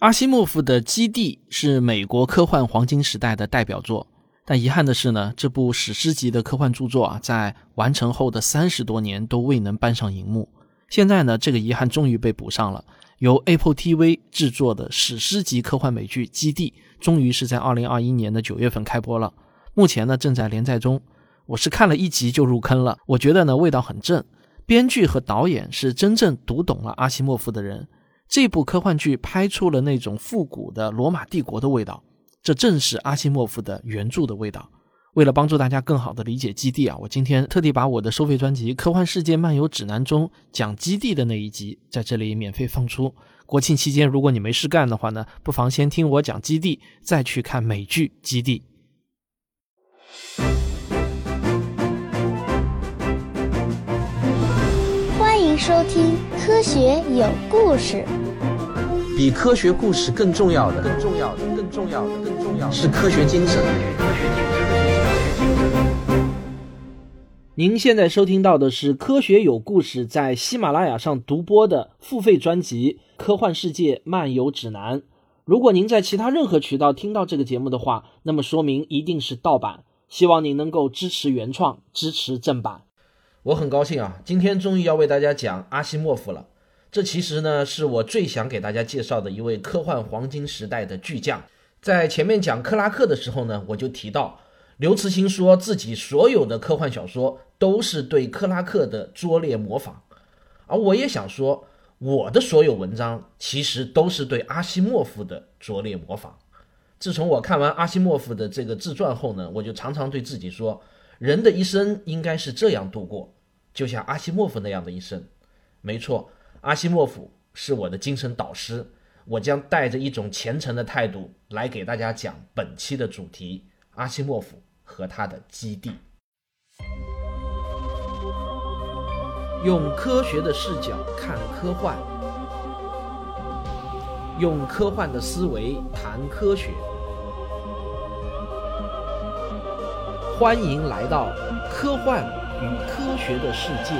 阿西莫夫的《基地》是美国科幻黄金时代的代表作，但遗憾的是呢，这部史诗级的科幻著作啊，在完成后的三十多年都未能搬上荧幕。现在呢，这个遗憾终于被补上了。由 Apple TV 制作的史诗级科幻美剧《基地》，终于是在二零二一年的九月份开播了。目前呢，正在连载中。我是看了一集就入坑了，我觉得呢，味道很正。编剧和导演是真正读懂了阿西莫夫的人。这部科幻剧拍出了那种复古的罗马帝国的味道，这正是阿西莫夫的原著的味道。为了帮助大家更好的理解基地啊，我今天特地把我的收费专辑《科幻世界漫游指南》中讲基地的那一集在这里免费放出。国庆期间，如果你没事干的话呢，不妨先听我讲基地，再去看美剧《基地》。收听《科学有故事》。比科学故事更重要的，更重要的，更重要的，更重要的是科学精神。您现在收听到的是《科学有故事》在喜马拉雅上独播的付费专辑《科幻世界漫游指南》。如果您在其他任何渠道听到这个节目的话，那么说明一定是盗版。希望您能够支持原创，支持正版。我很高兴啊，今天终于要为大家讲阿西莫夫了。这其实呢，是我最想给大家介绍的一位科幻黄金时代的巨匠。在前面讲克拉克的时候呢，我就提到刘慈欣说自己所有的科幻小说都是对克拉克的拙劣模仿，而我也想说，我的所有文章其实都是对阿西莫夫的拙劣模仿。自从我看完阿西莫夫的这个自传后呢，我就常常对自己说，人的一生应该是这样度过，就像阿西莫夫那样的一生。没错。阿西莫夫是我的精神导师，我将带着一种虔诚的态度来给大家讲本期的主题：阿西莫夫和他的基地。用科学的视角看科幻，用科幻的思维谈科学。欢迎来到科幻与科学的世界。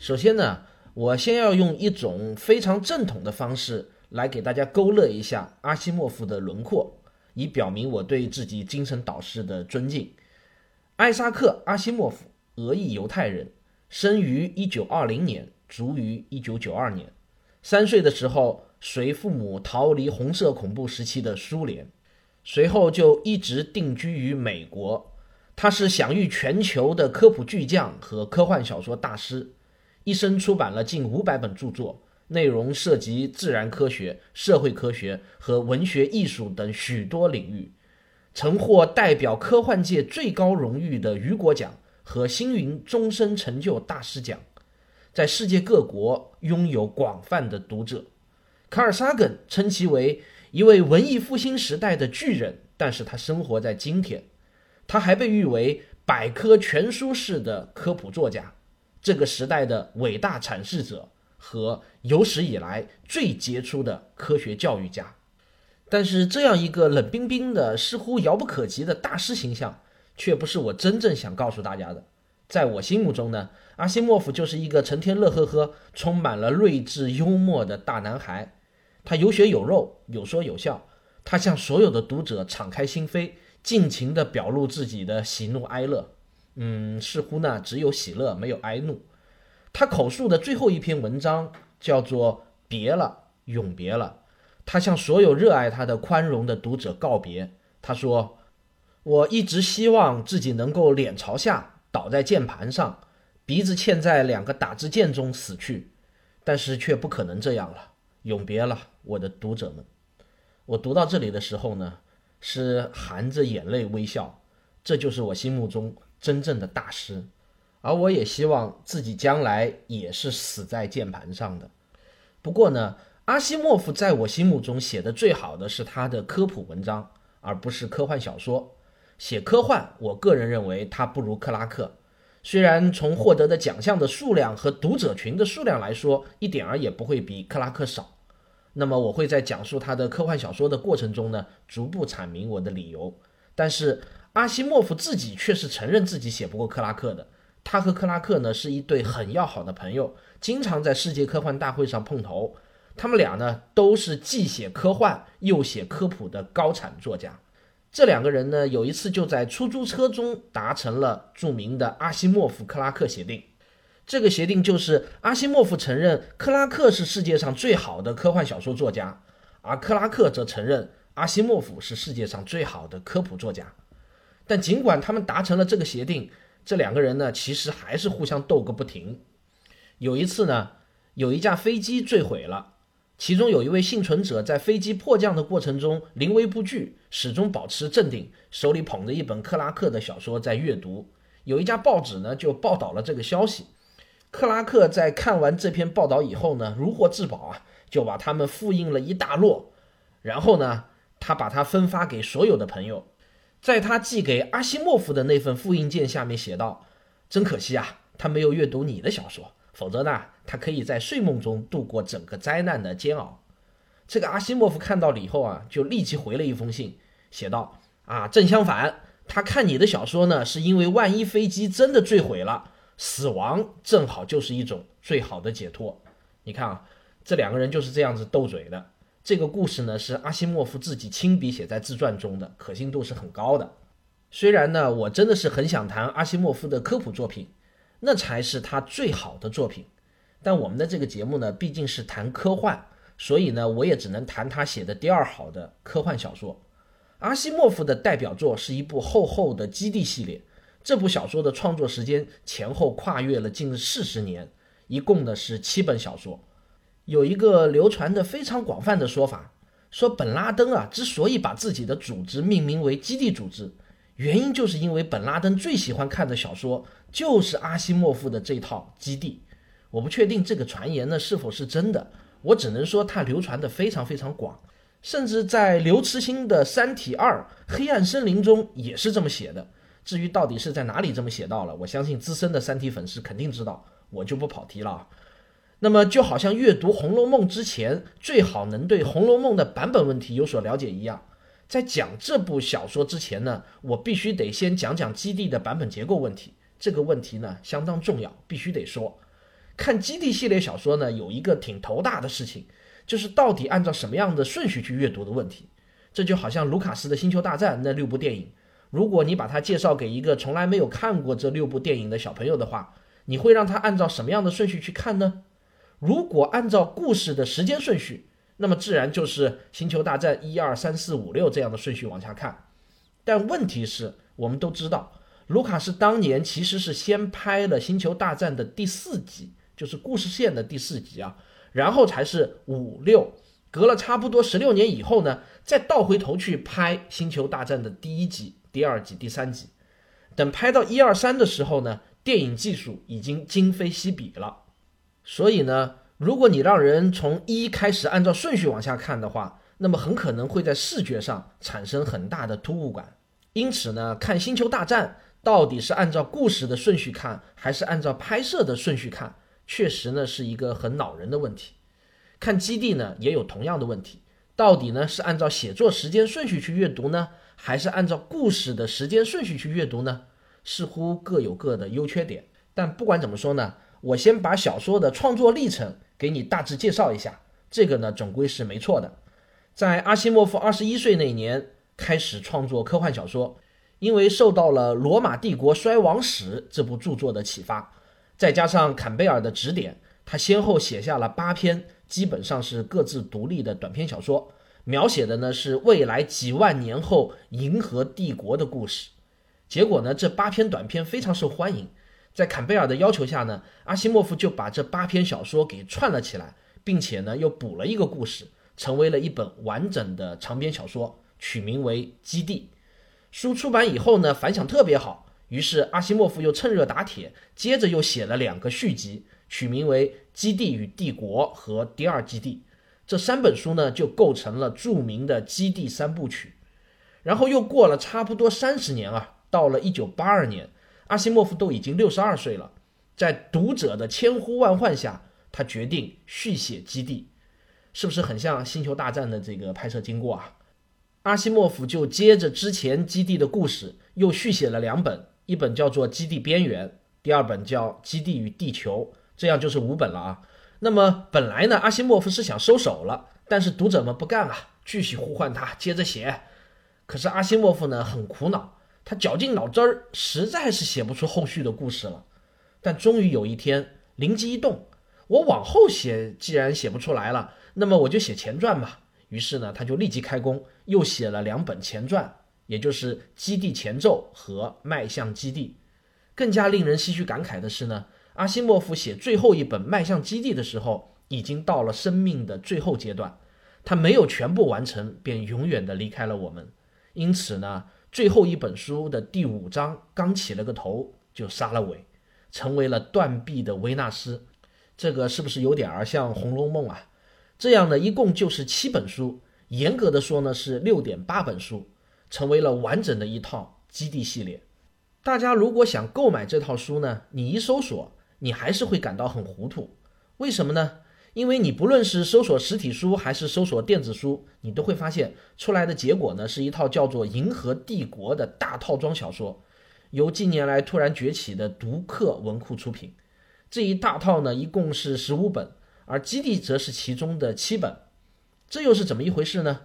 首先呢，我先要用一种非常正统的方式来给大家勾勒一下阿西莫夫的轮廓，以表明我对自己精神导师的尊敬。艾萨克·阿西莫夫，俄裔犹太人，生于1920年，卒于1992年。三岁的时候，随父母逃离红色恐怖时期的苏联，随后就一直定居于美国。他是享誉全球的科普巨匠和科幻小说大师。一生出版了近五百本著作，内容涉及自然科学、社会科学和文学艺术等许多领域，曾获代表科幻界最高荣誉的雨果奖和星云终身成就大师奖，在世界各国拥有广泛的读者。卡尔萨根称其为一位文艺复兴时代的巨人，但是他生活在今天。他还被誉为百科全书式的科普作家。这个时代的伟大阐释者和有史以来最杰出的科学教育家，但是这样一个冷冰冰的、似乎遥不可及的大师形象，却不是我真正想告诉大家的。在我心目中呢，阿西莫夫就是一个成天乐呵呵、充满了睿智幽默的大男孩。他有血有肉，有说有笑。他向所有的读者敞开心扉，尽情地表露自己的喜怒哀乐。嗯，似乎呢只有喜乐没有哀怒。他口述的最后一篇文章叫做《别了，永别了》。他向所有热爱他的宽容的读者告别。他说：“我一直希望自己能够脸朝下倒在键盘上，鼻子嵌在两个打字键中死去，但是却不可能这样了。永别了，我的读者们。”我读到这里的时候呢，是含着眼泪微笑。这就是我心目中。真正的大师，而我也希望自己将来也是死在键盘上的。不过呢，阿西莫夫在我心目中写的最好的是他的科普文章，而不是科幻小说。写科幻，我个人认为他不如克拉克。虽然从获得的奖项的数量和读者群的数量来说，一点儿也不会比克拉克少。那么我会在讲述他的科幻小说的过程中呢，逐步阐明我的理由。但是。阿西莫夫自己却是承认自己写不过克拉克的，他和克拉克呢是一对很要好的朋友，经常在世界科幻大会上碰头。他们俩呢都是既写科幻又写科普的高产作家。这两个人呢有一次就在出租车中达成了著名的阿西莫夫克拉克协定。这个协定就是阿西莫夫承认克拉克是世界上最好的科幻小说作家，而克拉克则承认阿西莫夫是世界上最好的科普作家。但尽管他们达成了这个协定，这两个人呢其实还是互相斗个不停。有一次呢，有一架飞机坠毁了，其中有一位幸存者在飞机迫降的过程中临危不惧，始终保持镇定，手里捧着一本克拉克的小说在阅读。有一家报纸呢就报道了这个消息。克拉克在看完这篇报道以后呢，如获至宝啊，就把它们复印了一大摞，然后呢，他把它分发给所有的朋友。在他寄给阿西莫夫的那份复印件下面写道：“真可惜啊，他没有阅读你的小说，否则呢，他可以在睡梦中度过整个灾难的煎熬。”这个阿西莫夫看到了以后啊，就立即回了一封信，写道：“啊，正相反，他看你的小说呢，是因为万一飞机真的坠毁了。”死亡正好就是一种最好的解脱。你看啊，这两个人就是这样子斗嘴的。这个故事呢是阿西莫夫自己亲笔写在自传中的，可信度是很高的。虽然呢，我真的是很想谈阿西莫夫的科普作品，那才是他最好的作品。但我们的这个节目呢，毕竟是谈科幻，所以呢，我也只能谈他写的第二好的科幻小说。阿西莫夫的代表作是一部厚厚的《基地》系列。这部小说的创作时间前后跨越了近四十年，一共呢是七本小说。有一个流传的非常广泛的说法，说本拉登啊之所以把自己的组织命名为基地组织，原因就是因为本拉登最喜欢看的小说就是阿西莫夫的这套基地。我不确定这个传言呢是否是真的，我只能说它流传的非常非常广，甚至在刘慈欣的《三体二：黑暗森林》中也是这么写的。至于到底是在哪里这么写到了，我相信资深的三体粉丝肯定知道，我就不跑题了。那么就好像阅读《红楼梦》之前最好能对《红楼梦》的版本问题有所了解一样，在讲这部小说之前呢，我必须得先讲讲基地的版本结构问题。这个问题呢相当重要，必须得说。看基地系列小说呢，有一个挺头大的事情，就是到底按照什么样的顺序去阅读的问题。这就好像卢卡斯的《星球大战》那六部电影。如果你把它介绍给一个从来没有看过这六部电影的小朋友的话，你会让他按照什么样的顺序去看呢？如果按照故事的时间顺序，那么自然就是《星球大战》一二三四五六这样的顺序往下看。但问题是，我们都知道，卢卡斯当年其实是先拍了《星球大战》的第四集，就是故事线的第四集啊，然后才是五六，隔了差不多十六年以后呢，再倒回头去拍《星球大战》的第一集。第二集、第三集，等拍到一二三的时候呢，电影技术已经今非昔比了。所以呢，如果你让人从一开始按照顺序往下看的话，那么很可能会在视觉上产生很大的突兀感。因此呢，看《星球大战》到底是按照故事的顺序看，还是按照拍摄的顺序看，确实呢是一个很恼人的问题。看《基地》呢也有同样的问题，到底呢是按照写作时间顺序去阅读呢？还是按照故事的时间顺序去阅读呢？似乎各有各的优缺点。但不管怎么说呢，我先把小说的创作历程给你大致介绍一下。这个呢，总归是没错的。在阿西莫夫二十一岁那年开始创作科幻小说，因为受到了《罗马帝国衰亡史》这部著作的启发，再加上坎贝尔的指点，他先后写下了八篇，基本上是各自独立的短篇小说。描写的呢是未来几万年后银河帝国的故事，结果呢这八篇短篇非常受欢迎，在坎贝尔的要求下呢，阿西莫夫就把这八篇小说给串了起来，并且呢又补了一个故事，成为了一本完整的长篇小说，取名为《基地》。书出版以后呢反响特别好，于是阿西莫夫又趁热打铁，接着又写了两个续集，取名为《基地与帝国》和《第二基地》。这三本书呢，就构成了著名的基地三部曲。然后又过了差不多三十年啊，到了一九八二年，阿西莫夫都已经六十二岁了。在读者的千呼万唤下，他决定续写基地，是不是很像《星球大战》的这个拍摄经过啊？阿西莫夫就接着之前基地的故事，又续写了两本，一本叫做《基地边缘》，第二本叫《基地与地球》，这样就是五本了啊。那么本来呢，阿西莫夫是想收手了，但是读者们不干啊，继续呼唤他接着写。可是阿西莫夫呢很苦恼，他绞尽脑汁儿，实在是写不出后续的故事了。但终于有一天灵机一动，我往后写既然写不出来了，那么我就写前传吧。于是呢，他就立即开工，又写了两本前传，也就是《基地前奏》和《迈向基地》。更加令人唏嘘感慨的是呢。阿西莫夫写最后一本《迈向基地》的时候，已经到了生命的最后阶段，他没有全部完成，便永远的离开了我们。因此呢，最后一本书的第五章刚起了个头，就杀了尾，成为了断臂的维纳斯。这个是不是有点儿像《红楼梦》啊？这样呢，一共就是七本书，严格的说呢是六点八本书，成为了完整的一套基地系列。大家如果想购买这套书呢，你一搜索。你还是会感到很糊涂，为什么呢？因为你不论是搜索实体书还是搜索电子书，你都会发现出来的结果呢，是一套叫做《银河帝国》的大套装小说，由近年来突然崛起的读客文库出品。这一大套呢，一共是十五本，而《基地》则是其中的七本。这又是怎么一回事呢？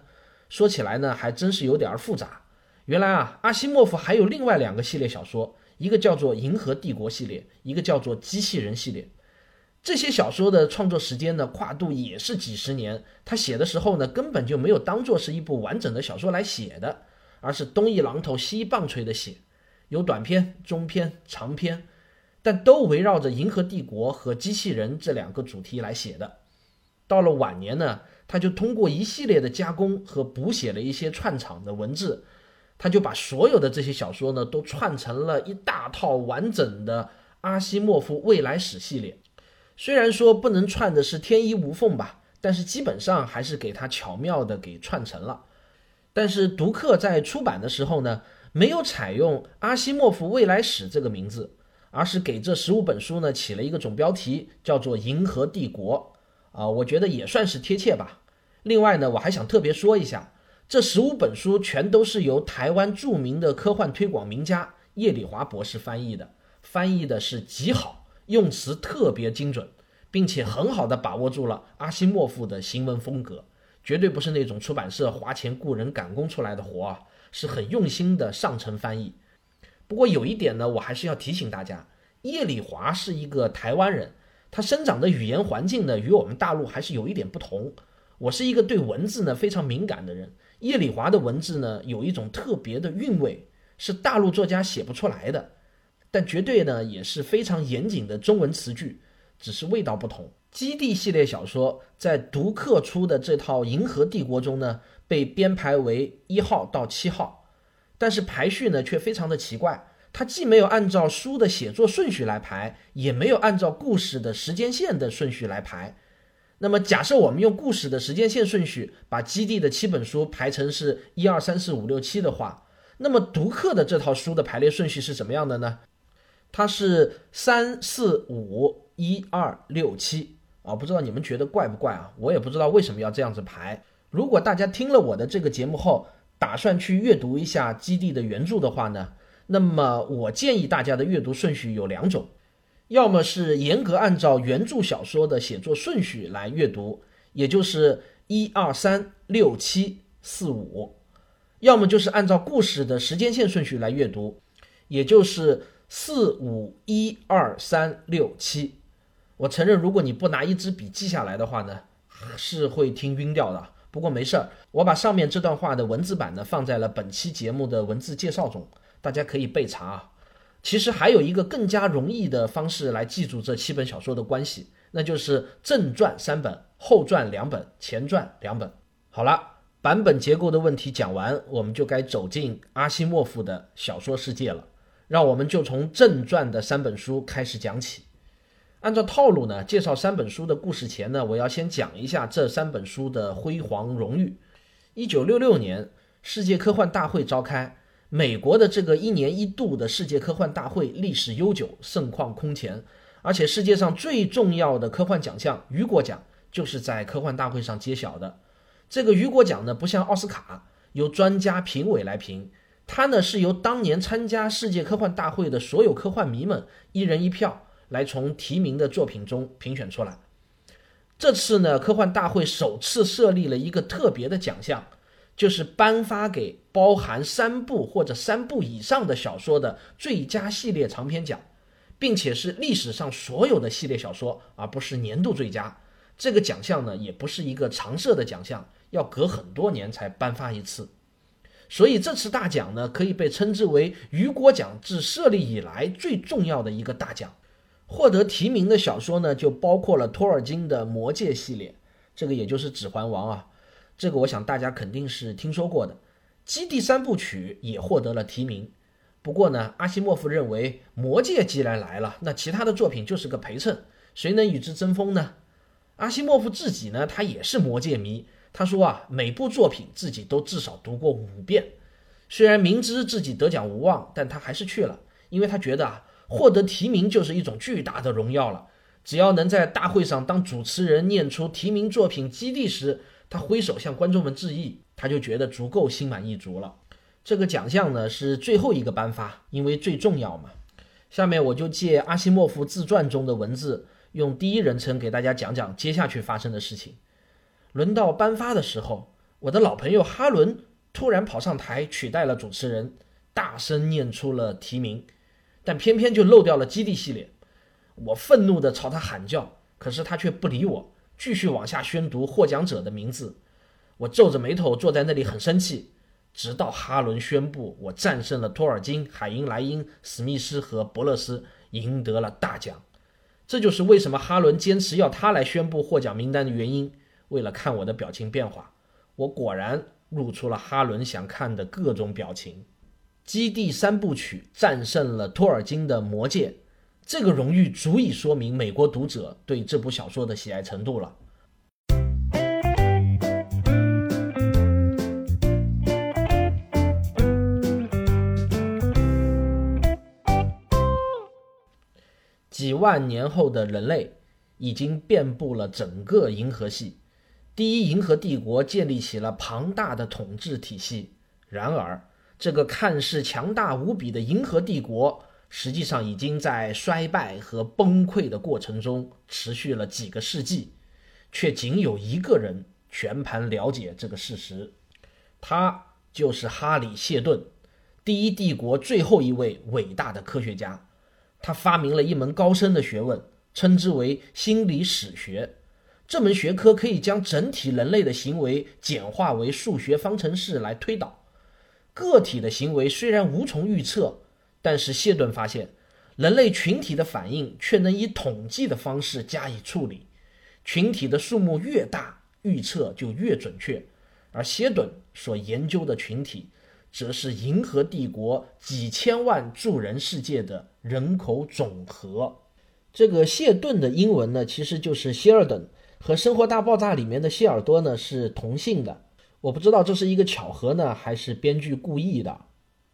说起来呢，还真是有点复杂。原来啊，阿西莫夫还有另外两个系列小说。一个叫做《银河帝国》系列，一个叫做《机器人》系列。这些小说的创作时间呢，跨度也是几十年。他写的时候呢，根本就没有当做是一部完整的小说来写的，而是东一榔头西一棒槌的写，有短篇、中篇、长篇，但都围绕着银河帝国和机器人这两个主题来写的。到了晚年呢，他就通过一系列的加工和补写了一些串场的文字。他就把所有的这些小说呢，都串成了一大套完整的阿西莫夫未来史系列。虽然说不能串的是天衣无缝吧，但是基本上还是给他巧妙的给串成了。但是读客在出版的时候呢，没有采用阿西莫夫未来史这个名字，而是给这十五本书呢起了一个总标题，叫做《银河帝国》啊，我觉得也算是贴切吧。另外呢，我还想特别说一下。这十五本书全都是由台湾著名的科幻推广名家叶礼华博士翻译的，翻译的是极好，用词特别精准，并且很好的把握住了阿西莫夫的行文风格，绝对不是那种出版社花钱雇人赶工出来的活啊，是很用心的上乘翻译。不过有一点呢，我还是要提醒大家，叶礼华是一个台湾人，他生长的语言环境呢，与我们大陆还是有一点不同。我是一个对文字呢非常敏感的人。叶礼华的文字呢，有一种特别的韵味，是大陆作家写不出来的，但绝对呢也是非常严谨的中文词句，只是味道不同。基地系列小说在读客出的这套《银河帝国》中呢，被编排为一号到七号，但是排序呢却非常的奇怪，它既没有按照书的写作顺序来排，也没有按照故事的时间线的顺序来排。那么，假设我们用故事的时间线顺序把基地的七本书排成是一二三四五六七的话，那么读客的这套书的排列顺序是怎么样的呢？它是三四五一二六七啊，不知道你们觉得怪不怪啊？我也不知道为什么要这样子排。如果大家听了我的这个节目后，打算去阅读一下基地的原著的话呢，那么我建议大家的阅读顺序有两种。要么是严格按照原著小说的写作顺序来阅读，也就是一二三六七四五；要么就是按照故事的时间线顺序来阅读，也就是四五一二三六七。我承认，如果你不拿一支笔记下来的话呢，是会听晕掉的。不过没事儿，我把上面这段话的文字版呢放在了本期节目的文字介绍中，大家可以备查啊。其实还有一个更加容易的方式来记住这七本小说的关系，那就是正传三本，后传两本，前传两本。好了，版本结构的问题讲完，我们就该走进阿西莫夫的小说世界了。让我们就从正传的三本书开始讲起。按照套路呢，介绍三本书的故事前呢，我要先讲一下这三本书的辉煌荣誉。一九六六年，世界科幻大会召开。美国的这个一年一度的世界科幻大会历史悠久，盛况空前，而且世界上最重要的科幻奖项雨果奖就是在科幻大会上揭晓的。这个雨果奖呢，不像奥斯卡由专家评委来评，它呢是由当年参加世界科幻大会的所有科幻迷们一人一票来从提名的作品中评选出来。这次呢，科幻大会首次设立了一个特别的奖项，就是颁发给包含三部或者三部以上的小说的最佳系列长篇奖，并且是历史上所有的系列小说，而不是年度最佳。这个奖项呢，也不是一个常设的奖项，要隔很多年才颁发一次。所以这次大奖呢，可以被称之为雨果奖自设立以来最重要的一个大奖。获得提名的小说呢，就包括了托尔金的《魔戒》系列，这个也就是《指环王》啊，这个我想大家肯定是听说过的。《基地》三部曲也获得了提名。不过呢，阿西莫夫认为，《魔戒》既然来了，那其他的作品就是个陪衬，谁能与之争锋呢？阿西莫夫自己呢，他也是《魔戒》迷，他说啊，每部作品自己都至少读过五遍。虽然明知自己得奖无望，但他还是去了，因为他觉得啊。获得提名就是一种巨大的荣耀了。只要能在大会上当主持人念出提名作品《基地》时，他挥手向观众们致意，他就觉得足够心满意足了。这个奖项呢是最后一个颁发，因为最重要嘛。下面我就借阿西莫夫自传中的文字，用第一人称给大家讲讲接下去发生的事情。轮到颁发的时候，我的老朋友哈伦突然跑上台取代了主持人，大声念出了提名。但偏偏就漏掉了基地系列，我愤怒地朝他喊叫，可是他却不理我，继续往下宣读获奖者的名字。我皱着眉头坐在那里很生气，直到哈伦宣布我战胜了托尔金、海因莱因、史密斯和伯勒斯，赢得了大奖。这就是为什么哈伦坚持要他来宣布获奖名单的原因。为了看我的表情变化，我果然露出了哈伦想看的各种表情。基地三部曲战胜了托尔金的《魔戒》，这个荣誉足以说明美国读者对这部小说的喜爱程度了。几万年后的人类已经遍布了整个银河系，第一银河帝国建立起了庞大的统治体系。然而，这个看似强大无比的银河帝国，实际上已经在衰败和崩溃的过程中持续了几个世纪，却仅有一个人全盘了解这个事实，他就是哈里·谢顿，第一帝国最后一位伟大的科学家。他发明了一门高深的学问，称之为心理史学。这门学科可以将整体人类的行为简化为数学方程式来推导。个体的行为虽然无从预测，但是谢顿发现，人类群体的反应却能以统计的方式加以处理。群体的数目越大，预测就越准确。而谢顿所研究的群体，则是银河帝国几千万住人世界的人口总和。这个谢顿的英文呢，其实就是希尔顿，和《生活大爆炸》里面的谢尔多呢是同姓的。我不知道这是一个巧合呢，还是编剧故意的。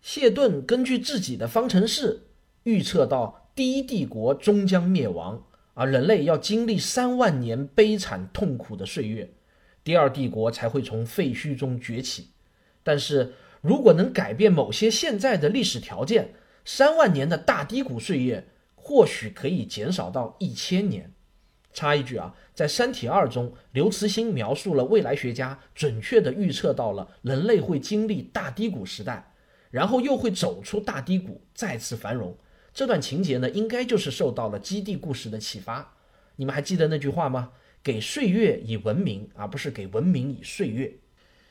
谢顿根据自己的方程式预测到，第一帝国终将灭亡，而人类要经历三万年悲惨痛苦的岁月，第二帝国才会从废墟中崛起。但是如果能改变某些现在的历史条件，三万年的大低谷岁月或许可以减少到一千年。插一句啊，在《三体二》中，刘慈欣描述了未来学家准确地预测到了人类会经历大低谷时代，然后又会走出大低谷，再次繁荣。这段情节呢，应该就是受到了基地故事的启发。你们还记得那句话吗？给岁月以文明，而不是给文明以岁月。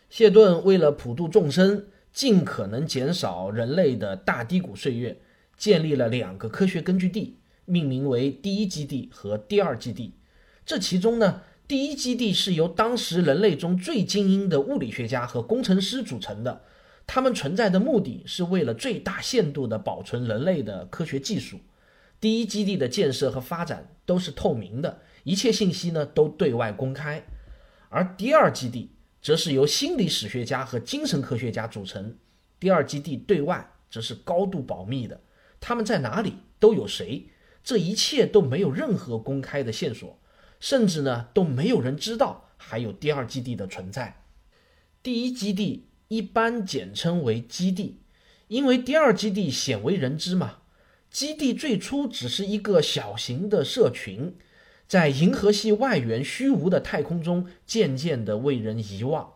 谢顿为了普度众生，尽可能减少人类的大低谷岁月，建立了两个科学根据地。命名为第一基地和第二基地，这其中呢，第一基地是由当时人类中最精英的物理学家和工程师组成的，他们存在的目的是为了最大限度地保存人类的科学技术。第一基地的建设和发展都是透明的，一切信息呢都对外公开，而第二基地则是由心理史学家和精神科学家组成，第二基地对外则是高度保密的，他们在哪里都有谁。这一切都没有任何公开的线索，甚至呢都没有人知道还有第二基地的存在。第一基地一般简称为基地，因为第二基地鲜为人知嘛，基地最初只是一个小型的社群，在银河系外缘虚无的太空中渐渐地为人遗忘。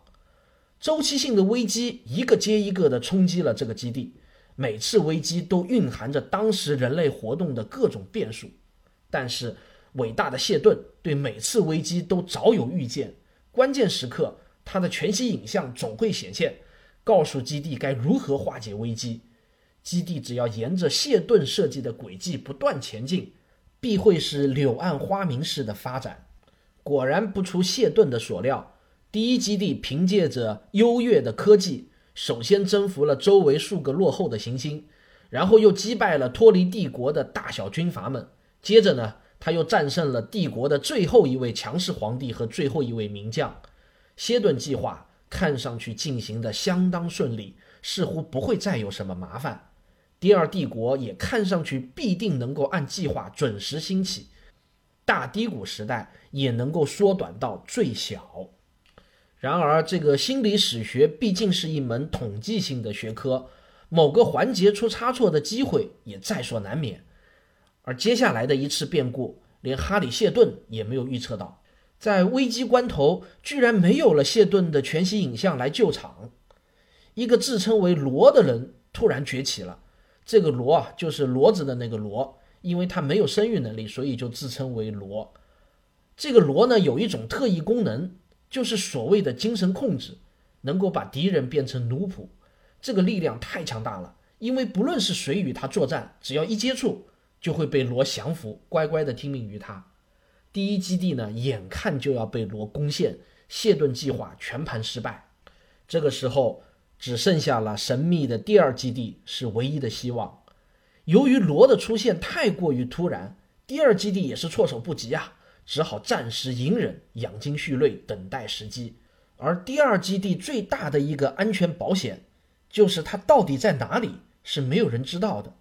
周期性的危机一个接一个地冲击了这个基地，每次危机都蕴含着当时人类活动的各种变数。但是，伟大的谢顿对每次危机都早有预见，关键时刻他的全息影像总会显现。告诉基地该如何化解危机，基地只要沿着谢顿设计的轨迹不断前进，必会是柳暗花明式的发展。果然不出谢顿的所料，第一基地凭借着优越的科技，首先征服了周围数个落后的行星，然后又击败了脱离帝国的大小军阀们。接着呢，他又战胜了帝国的最后一位强势皇帝和最后一位名将。谢顿计划。看上去进行的相当顺利，似乎不会再有什么麻烦。第二帝国也看上去必定能够按计划准时兴起，大低谷时代也能够缩短到最小。然而，这个心理史学毕竟是一门统计性的学科，某个环节出差错的机会也在所难免。而接下来的一次变故，连哈里谢顿也没有预测到。在危机关头，居然没有了谢顿的全息影像来救场。一个自称为罗的人突然崛起了。这个罗啊，就是骡子的那个罗，因为他没有生育能力，所以就自称为罗。这个罗呢，有一种特异功能，就是所谓的精神控制，能够把敌人变成奴仆。这个力量太强大了，因为不论是谁与他作战，只要一接触，就会被罗降服，乖乖的听命于他。第一基地呢，眼看就要被罗攻陷，谢顿计划全盘失败。这个时候，只剩下了神秘的第二基地是唯一的希望。由于罗的出现太过于突然，第二基地也是措手不及啊，只好暂时隐忍，养精蓄锐，等待时机。而第二基地最大的一个安全保险，就是它到底在哪里，是没有人知道的。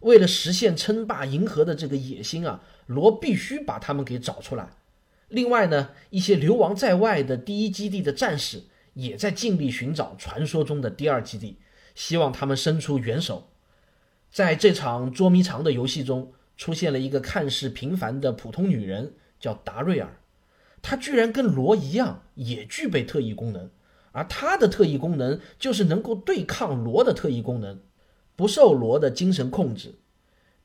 为了实现称霸银河的这个野心啊，罗必须把他们给找出来。另外呢，一些流亡在外的第一基地的战士也在尽力寻找传说中的第二基地，希望他们伸出援手。在这场捉迷藏的游戏中，出现了一个看似平凡的普通女人，叫达瑞尔。她居然跟罗一样，也具备特异功能，而她的特异功能就是能够对抗罗的特异功能。不受罗的精神控制，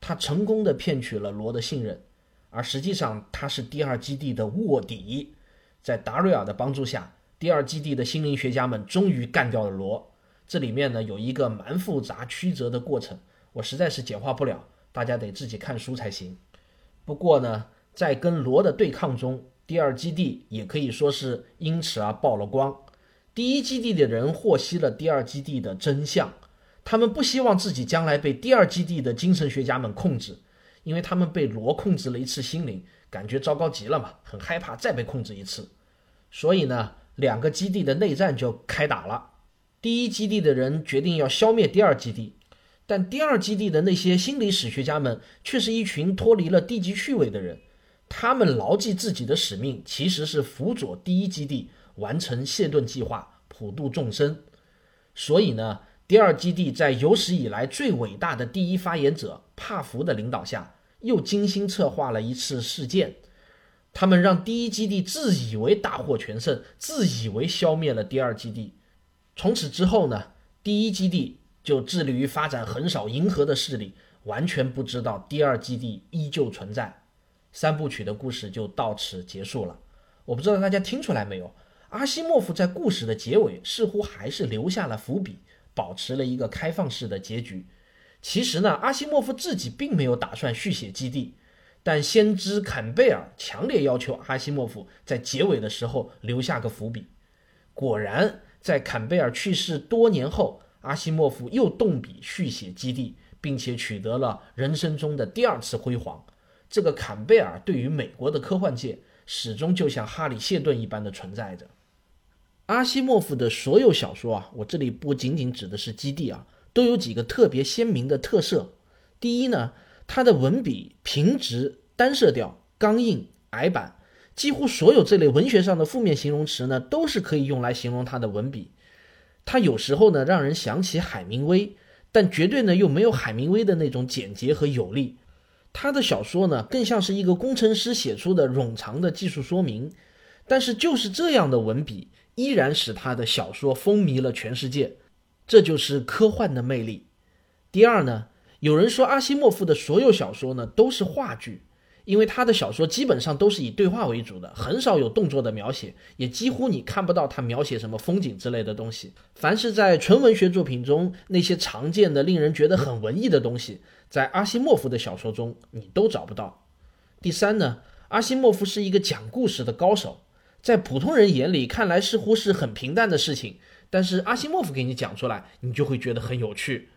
他成功的骗取了罗的信任，而实际上他是第二基地的卧底。在达瑞尔的帮助下，第二基地的心灵学家们终于干掉了罗。这里面呢有一个蛮复杂曲折的过程，我实在是简化不了，大家得自己看书才行。不过呢，在跟罗的对抗中，第二基地也可以说是因此而曝了光。第一基地的人获悉了第二基地的真相。他们不希望自己将来被第二基地的精神学家们控制，因为他们被罗控制了一次心灵，感觉糟糕极了嘛，很害怕再被控制一次。所以呢，两个基地的内战就开打了。第一基地的人决定要消灭第二基地，但第二基地的那些心理史学家们却是一群脱离了低级趣味的人。他们牢记自己的使命，其实是辅佐第一基地完成谢顿计划，普度众生。所以呢。第二基地在有史以来最伟大的第一发言者帕福的领导下，又精心策划了一次事件。他们让第一基地自以为大获全胜，自以为消灭了第二基地。从此之后呢，第一基地就致力于发展横扫银河的势力，完全不知道第二基地依旧存在。三部曲的故事就到此结束了。我不知道大家听出来没有？阿西莫夫在故事的结尾似乎还是留下了伏笔。保持了一个开放式的结局。其实呢，阿西莫夫自己并没有打算续写《基地》，但先知坎贝尔强烈要求阿西莫夫在结尾的时候留下个伏笔。果然，在坎贝尔去世多年后，阿西莫夫又动笔续写《基地》，并且取得了人生中的第二次辉煌。这个坎贝尔对于美国的科幻界始终就像哈里谢顿一般的存在着。阿西莫夫的所有小说啊，我这里不仅仅指的是《基地》啊，都有几个特别鲜明的特色。第一呢，他的文笔平直、单色调、刚硬、矮板，几乎所有这类文学上的负面形容词呢，都是可以用来形容他的文笔。他有时候呢，让人想起海明威，但绝对呢又没有海明威的那种简洁和有力。他的小说呢更像是一个工程师写出的冗长的技术说明，但是就是这样的文笔，依然使他的小说风靡了全世界。这就是科幻的魅力。第二呢，有人说阿西莫夫的所有小说呢都是话剧。因为他的小说基本上都是以对话为主的，很少有动作的描写，也几乎你看不到他描写什么风景之类的东西。凡是在纯文学作品中那些常见的、令人觉得很文艺的东西，在阿西莫夫的小说中你都找不到。第三呢，阿西莫夫是一个讲故事的高手，在普通人眼里看来似乎是很平淡的事情，但是阿西莫夫给你讲出来，你就会觉得很有趣。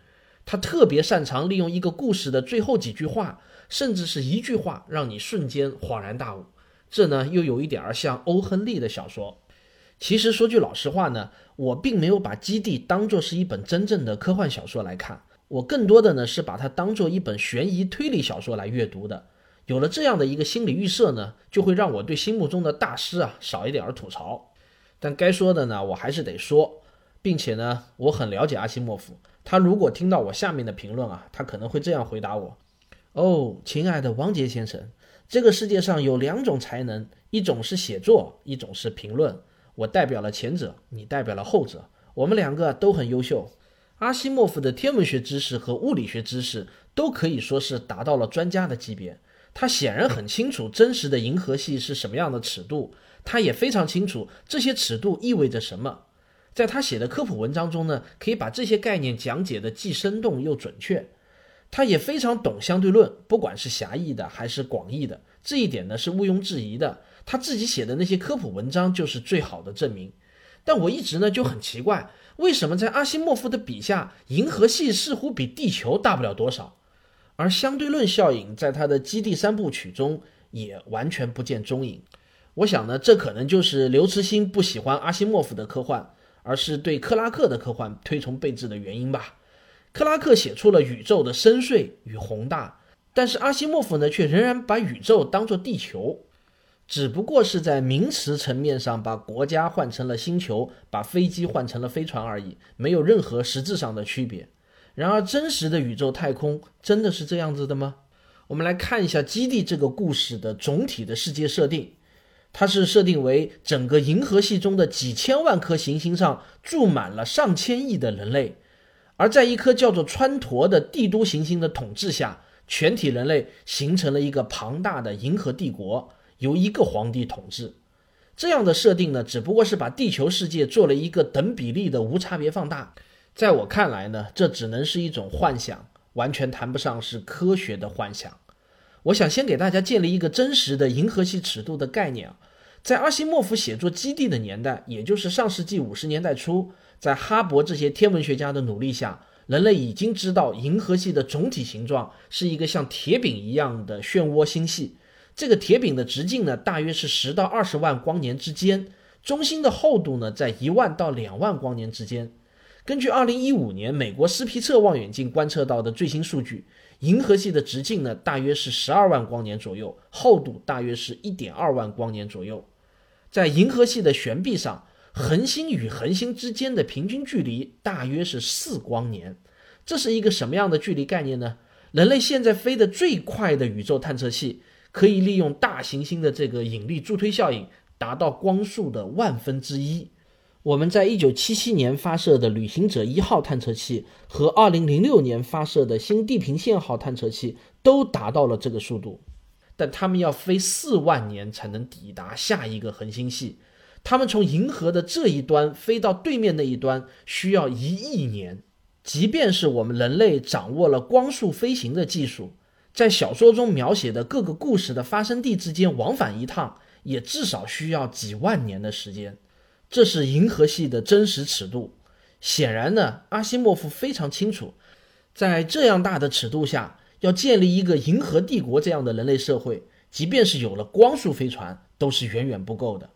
他特别擅长利用一个故事的最后几句话。甚至是一句话让你瞬间恍然大悟，这呢又有一点儿像欧亨利的小说。其实说句老实话呢，我并没有把《基地》当作是一本真正的科幻小说来看，我更多的呢是把它当做一本悬疑推理小说来阅读的。有了这样的一个心理预设呢，就会让我对心目中的大师啊少一点儿吐槽。但该说的呢，我还是得说，并且呢，我很了解阿西莫夫，他如果听到我下面的评论啊，他可能会这样回答我。哦，亲爱的王杰先生，这个世界上有两种才能，一种是写作，一种是评论。我代表了前者，你代表了后者。我们两个都很优秀。阿西莫夫的天文学知识和物理学知识都可以说是达到了专家的级别。他显然很清楚真实的银河系是什么样的尺度，他也非常清楚这些尺度意味着什么。在他写的科普文章中呢，可以把这些概念讲解的既生动又准确。他也非常懂相对论，不管是狭义的还是广义的，这一点呢是毋庸置疑的。他自己写的那些科普文章就是最好的证明。但我一直呢就很奇怪，为什么在阿西莫夫的笔下，银河系似乎比地球大不了多少，而相对论效应在他的基地三部曲中也完全不见踪影？我想呢，这可能就是刘慈欣不喜欢阿西莫夫的科幻，而是对克拉克的科幻推崇备至的原因吧。克拉克写出了宇宙的深邃与宏大，但是阿西莫夫呢，却仍然把宇宙当作地球，只不过是在名词层面上把国家换成了星球，把飞机换成了飞船而已，没有任何实质上的区别。然而，真实的宇宙太空真的是这样子的吗？我们来看一下《基地》这个故事的总体的世界设定，它是设定为整个银河系中的几千万颗行星上住满了上千亿的人类。而在一颗叫做川陀的帝都行星的统治下，全体人类形成了一个庞大的银河帝国，由一个皇帝统治。这样的设定呢，只不过是把地球世界做了一个等比例的无差别放大。在我看来呢，这只能是一种幻想，完全谈不上是科学的幻想。我想先给大家建立一个真实的银河系尺度的概念啊，在阿西莫夫写作《基地》的年代，也就是上世纪五十年代初。在哈勃这些天文学家的努力下，人类已经知道银河系的总体形状是一个像铁饼一样的漩涡星系。这个铁饼的直径呢，大约是十到二十万光年之间，中心的厚度呢，在一万到两万光年之间。根据二零一五年美国斯皮策望远镜观测到的最新数据，银河系的直径呢，大约是十二万光年左右，厚度大约是一点二万光年左右。在银河系的悬臂上。恒星与恒星之间的平均距离大约是四光年，这是一个什么样的距离概念呢？人类现在飞得最快的宇宙探测器，可以利用大行星的这个引力助推效应，达到光速的万分之一。我们在一九七七年发射的旅行者一号探测器和二零零六年发射的新地平线号探测器都达到了这个速度，但它们要飞四万年才能抵达下一个恒星系。他们从银河的这一端飞到对面那一端需要一亿年，即便是我们人类掌握了光速飞行的技术，在小说中描写的各个故事的发生地之间往返一趟，也至少需要几万年的时间。这是银河系的真实尺度。显然呢，阿西莫夫非常清楚，在这样大的尺度下，要建立一个银河帝国这样的人类社会，即便是有了光速飞船，都是远远不够的。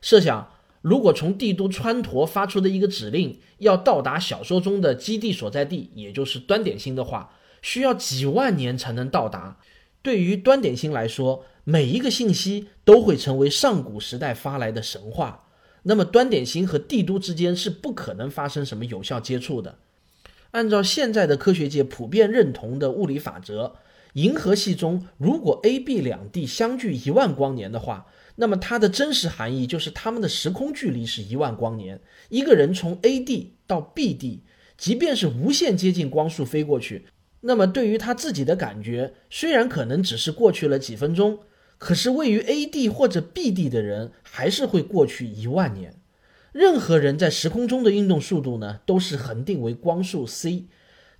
设想，如果从帝都川陀发出的一个指令要到达小说中的基地所在地，也就是端点星的话，需要几万年才能到达。对于端点星来说，每一个信息都会成为上古时代发来的神话。那么，端点星和帝都之间是不可能发生什么有效接触的。按照现在的科学界普遍认同的物理法则，银河系中如果 A、B 两地相距一万光年的话，那么它的真实含义就是它们的时空距离是一万光年。一个人从 A 地到 B 地，即便是无限接近光速飞过去，那么对于他自己的感觉，虽然可能只是过去了几分钟，可是位于 A 地或者 B 地的人还是会过去一万年。任何人在时空中的运动速度呢，都是恒定为光速 c。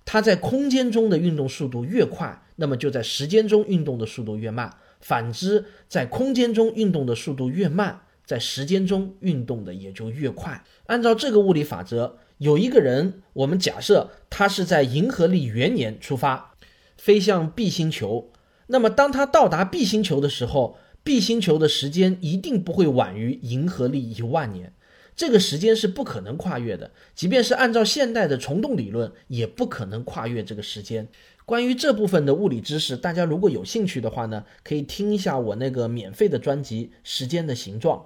它在空间中的运动速度越快，那么就在时间中运动的速度越慢。反之，在空间中运动的速度越慢，在时间中运动的也就越快。按照这个物理法则，有一个人，我们假设他是在银河历元年出发，飞向 B 星球。那么当他到达 B 星球的时候，B 星球的时间一定不会晚于银河历一万年。这个时间是不可能跨越的，即便是按照现代的虫洞理论，也不可能跨越这个时间。关于这部分的物理知识，大家如果有兴趣的话呢，可以听一下我那个免费的专辑《时间的形状》，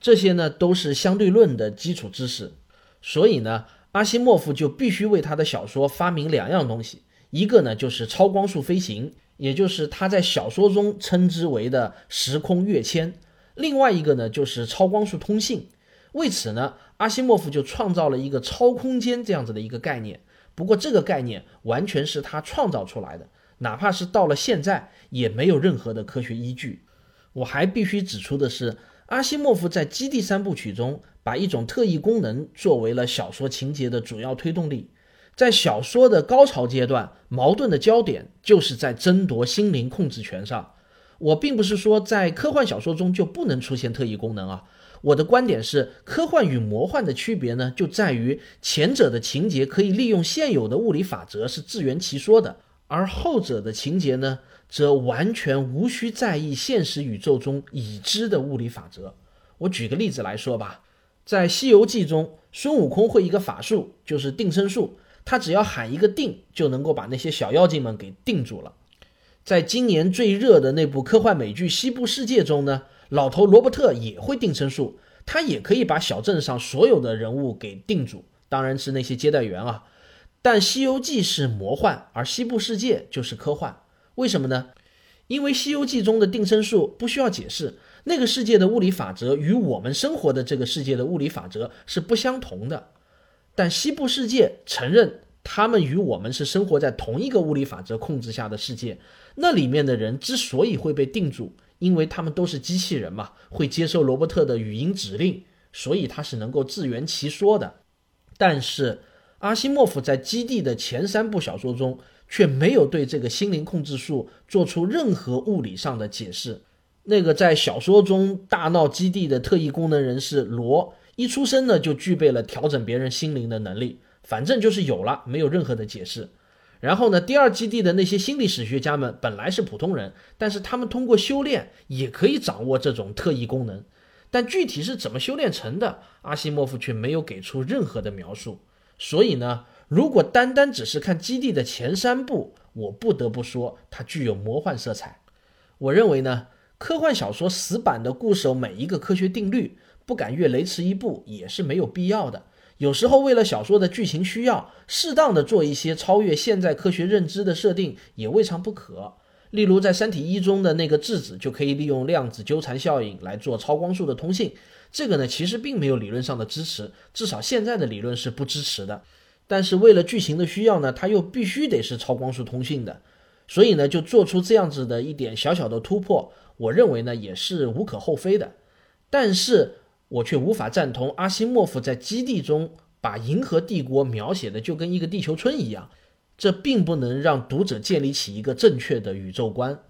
这些呢都是相对论的基础知识。所以呢，阿西莫夫就必须为他的小说发明两样东西，一个呢就是超光速飞行，也就是他在小说中称之为的时空跃迁；另外一个呢就是超光速通信。为此呢，阿西莫夫就创造了一个超空间这样子的一个概念。不过这个概念完全是他创造出来的，哪怕是到了现在也没有任何的科学依据。我还必须指出的是，阿西莫夫在《基地》三部曲中把一种特异功能作为了小说情节的主要推动力。在小说的高潮阶段，矛盾的焦点就是在争夺心灵控制权上。我并不是说在科幻小说中就不能出现特异功能啊。我的观点是，科幻与魔幻的区别呢，就在于前者的情节可以利用现有的物理法则是自圆其说的，而后者的情节呢，则完全无需在意现实宇宙中已知的物理法则。我举个例子来说吧，在《西游记》中，孙悟空会一个法术，就是定身术，他只要喊一个“定”，就能够把那些小妖精们给定住了。在今年最热的那部科幻美剧《西部世界》中呢。老头罗伯特也会定身术，他也可以把小镇上所有的人物给定住，当然是那些接待员啊。但《西游记》是魔幻，而《西部世界》就是科幻。为什么呢？因为《西游记》中的定身术不需要解释，那个世界的物理法则与我们生活的这个世界的物理法则是不相同的。但《西部世界》承认他们与我们是生活在同一个物理法则控制下的世界，那里面的人之所以会被定住。因为他们都是机器人嘛，会接受罗伯特的语音指令，所以他是能够自圆其说的。但是阿西莫夫在《基地》的前三部小说中却没有对这个心灵控制术做出任何物理上的解释。那个在小说中大闹基地的特异功能人士罗，一出生呢就具备了调整别人心灵的能力，反正就是有了，没有任何的解释。然后呢？第二基地的那些心理史学家们本来是普通人，但是他们通过修炼也可以掌握这种特异功能，但具体是怎么修炼成的，阿西莫夫却没有给出任何的描述。所以呢，如果单单只是看基地的前三部，我不得不说它具有魔幻色彩。我认为呢，科幻小说死板的固守每一个科学定律，不敢越雷池一步，也是没有必要的。有时候为了小说的剧情需要，适当的做一些超越现在科学认知的设定也未尝不可。例如在《三体一》中的那个质子就可以利用量子纠缠效应来做超光速的通信，这个呢其实并没有理论上的支持，至少现在的理论是不支持的。但是为了剧情的需要呢，它又必须得是超光速通信的，所以呢就做出这样子的一点小小的突破，我认为呢也是无可厚非的。但是。我却无法赞同阿西莫夫在《基地》中把银河帝国描写的就跟一个地球村一样，这并不能让读者建立起一个正确的宇宙观。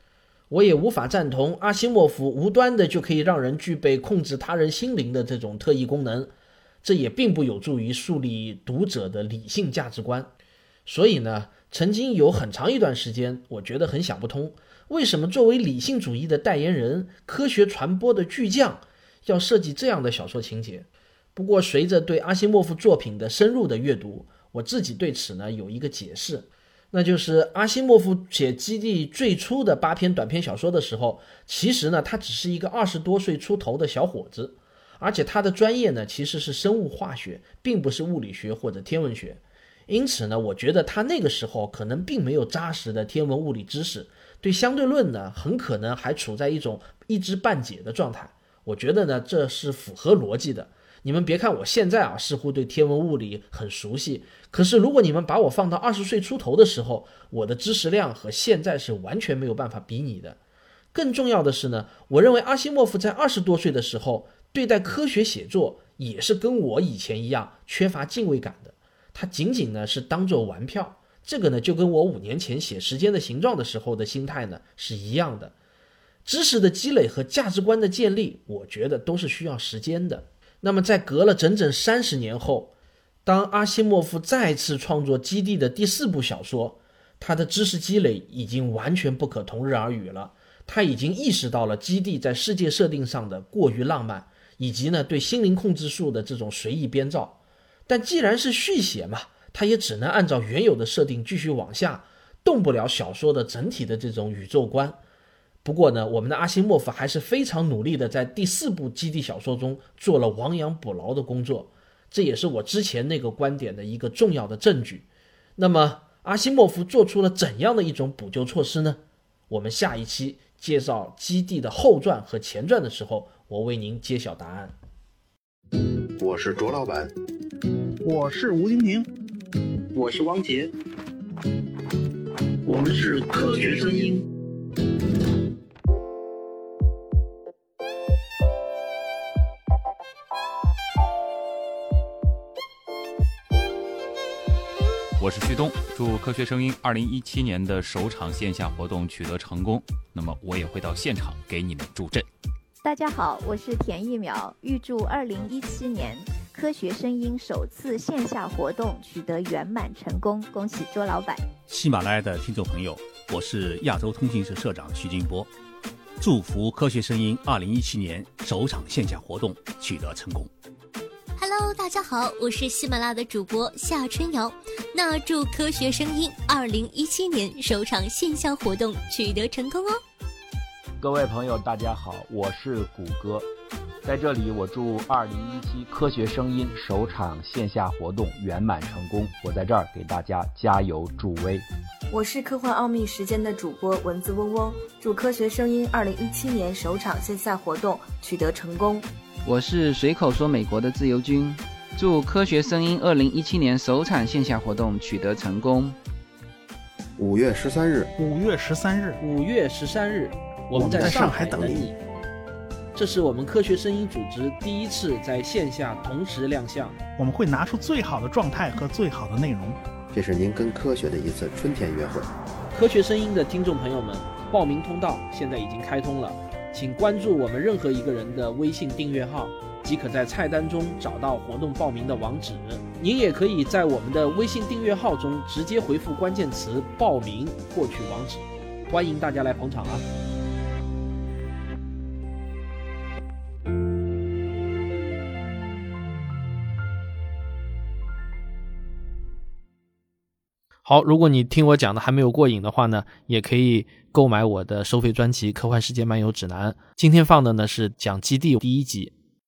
我也无法赞同阿西莫夫无端的就可以让人具备控制他人心灵的这种特异功能，这也并不有助于树立读者的理性价值观。所以呢，曾经有很长一段时间，我觉得很想不通，为什么作为理性主义的代言人、科学传播的巨匠。要设计这样的小说情节，不过随着对阿西莫夫作品的深入的阅读，我自己对此呢有一个解释，那就是阿西莫夫写《基地》最初的八篇短篇小说的时候，其实呢他只是一个二十多岁出头的小伙子，而且他的专业呢其实是生物化学，并不是物理学或者天文学。因此呢，我觉得他那个时候可能并没有扎实的天文物理知识，对相对论呢，很可能还处在一种一知半解的状态。我觉得呢，这是符合逻辑的。你们别看我现在啊，似乎对天文物理很熟悉，可是如果你们把我放到二十岁出头的时候，我的知识量和现在是完全没有办法比拟的。更重要的是呢，我认为阿西莫夫在二十多岁的时候对待科学写作也是跟我以前一样缺乏敬畏感的。他仅仅呢是当做玩票，这个呢就跟我五年前写《时间的形状》的时候的心态呢是一样的。知识的积累和价值观的建立，我觉得都是需要时间的。那么，在隔了整整三十年后，当阿西莫夫再次创作《基地》的第四部小说，他的知识积累已经完全不可同日而语了。他已经意识到了《基地》在世界设定上的过于浪漫，以及呢对心灵控制术的这种随意编造。但既然是续写嘛，他也只能按照原有的设定继续往下，动不了小说的整体的这种宇宙观。不过呢，我们的阿西莫夫还是非常努力的，在第四部基地小说中做了亡羊补牢的工作，这也是我之前那个观点的一个重要的证据。那么，阿西莫夫做出了怎样的一种补救措施呢？我们下一期介绍基地的后传和前传的时候，我为您揭晓答案。我是卓老板，我是吴婷婷，我是汪杰，我们是科学声音。我是旭东，祝科学声音二零一七年的首场线下活动取得成功。那么我也会到现场给你们助阵。大家好，我是田一苗，预祝二零一七年科学声音首次线下活动取得圆满成功，恭喜周老板。喜马拉雅的听众朋友，我是亚洲通讯社社长徐金波，祝福科学声音二零一七年首场线下活动取得成功。Hello，大家好，我是喜马拉雅的主播夏春瑶。那祝科学声音二零一七年首场线下活动取得成功哦。各位朋友，大家好，我是谷歌，在这里我祝二零一七科学声音首场线下活动圆满成功。我在这儿给大家加油助威。我是科幻奥秘时间的主播蚊子嗡嗡，祝科学声音二零一七年首场线下活动取得成功。我是随口说美国的自由军，祝科学声音二零一七年首场线下活动取得成功。五月十三日，五月十三日，五月十三日，我们在上海等你。这是我们科学声音组织第一次在线下同时亮相，我们会拿出最好的状态和最好的内容。这是您跟科学的一次春天约会。科学声音的听众朋友们，报名通道现在已经开通了。请关注我们任何一个人的微信订阅号，即可在菜单中找到活动报名的网址。您也可以在我们的微信订阅号中直接回复关键词“报名”获取网址。欢迎大家来捧场啊！好，如果你听我讲的还没有过瘾的话呢，也可以购买我的收费专辑《科幻世界漫游指南》。今天放的呢是讲《基地》第一集。